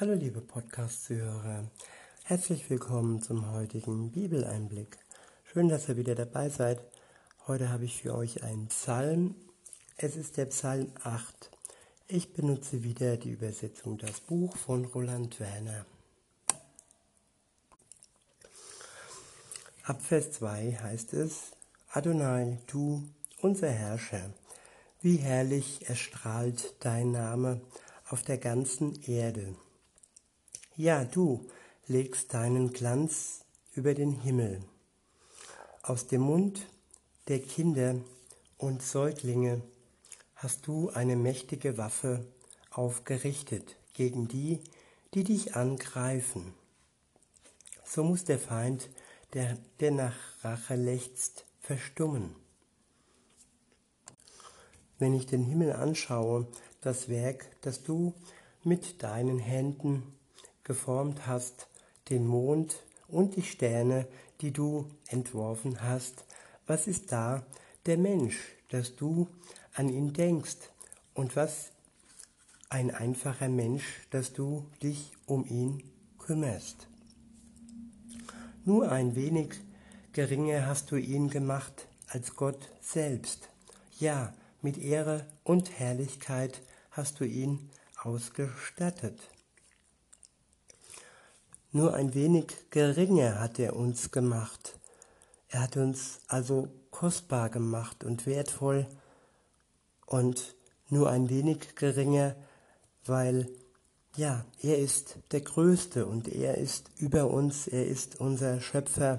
Hallo liebe Podcast-Zuhörer, herzlich willkommen zum heutigen Bibeleinblick. Schön, dass ihr wieder dabei seid. Heute habe ich für euch einen Psalm. Es ist der Psalm 8. Ich benutze wieder die Übersetzung Das Buch von Roland Werner. Ab Vers 2 heißt es, Adonai, du, unser Herrscher, wie herrlich erstrahlt dein Name auf der ganzen Erde. Ja, du legst deinen Glanz über den Himmel. Aus dem Mund der Kinder und Säuglinge hast du eine mächtige Waffe aufgerichtet gegen die, die dich angreifen. So muss der Feind, der, der nach Rache lechzt, verstummen. Wenn ich den Himmel anschaue, das Werk, das du mit deinen Händen geformt hast, den Mond und die Sterne, die du entworfen hast, was ist da der Mensch, dass du an ihn denkst und was ein einfacher Mensch, dass du dich um ihn kümmerst. Nur ein wenig geringer hast du ihn gemacht als Gott selbst. Ja, mit Ehre und Herrlichkeit hast du ihn ausgestattet. Nur ein wenig geringer hat er uns gemacht. Er hat uns also kostbar gemacht und wertvoll und nur ein wenig geringer, weil ja, er ist der Größte und er ist über uns, er ist unser Schöpfer.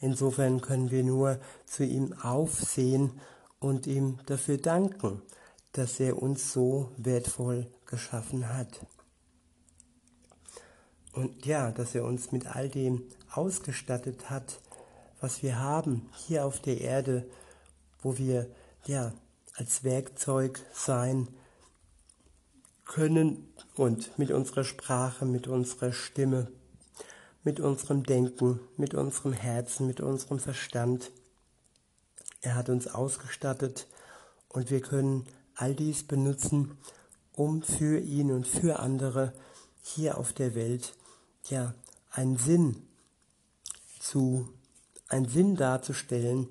Insofern können wir nur zu ihm aufsehen und ihm dafür danken, dass er uns so wertvoll geschaffen hat. Und ja, dass er uns mit all dem ausgestattet hat, was wir haben hier auf der Erde, wo wir ja als Werkzeug sein können und mit unserer Sprache, mit unserer Stimme, mit unserem Denken, mit unserem Herzen, mit unserem Verstand. Er hat uns ausgestattet und wir können all dies benutzen, um für ihn und für andere hier auf der Welt ja, einen Sinn zu, einen Sinn darzustellen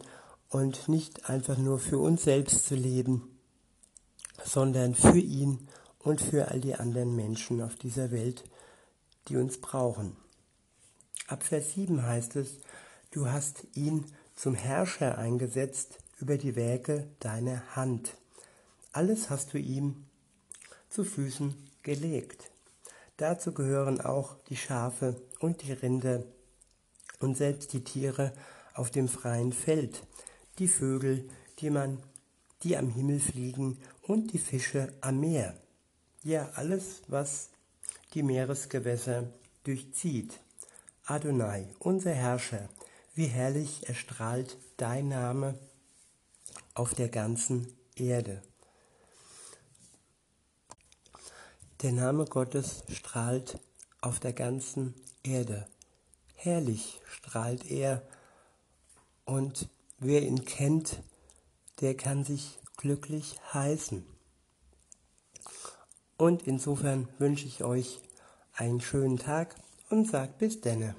und nicht einfach nur für uns selbst zu leben, sondern für ihn und für all die anderen Menschen auf dieser Welt, die uns brauchen. Ab Vers 7 heißt es, du hast ihn zum Herrscher eingesetzt über die Werke deiner Hand. Alles hast du ihm zu Füßen gelegt. Dazu gehören auch die Schafe und die Rinder und selbst die Tiere auf dem freien Feld, die Vögel, die man, die am Himmel fliegen und die Fische am Meer. Ja, alles, was die Meeresgewässer durchzieht. Adonai, unser Herrscher, wie herrlich erstrahlt dein Name auf der ganzen Erde. Der Name Gottes strahlt auf der ganzen Erde. Herrlich strahlt er und wer ihn kennt, der kann sich glücklich heißen. Und insofern wünsche ich euch einen schönen Tag und sagt bis denne.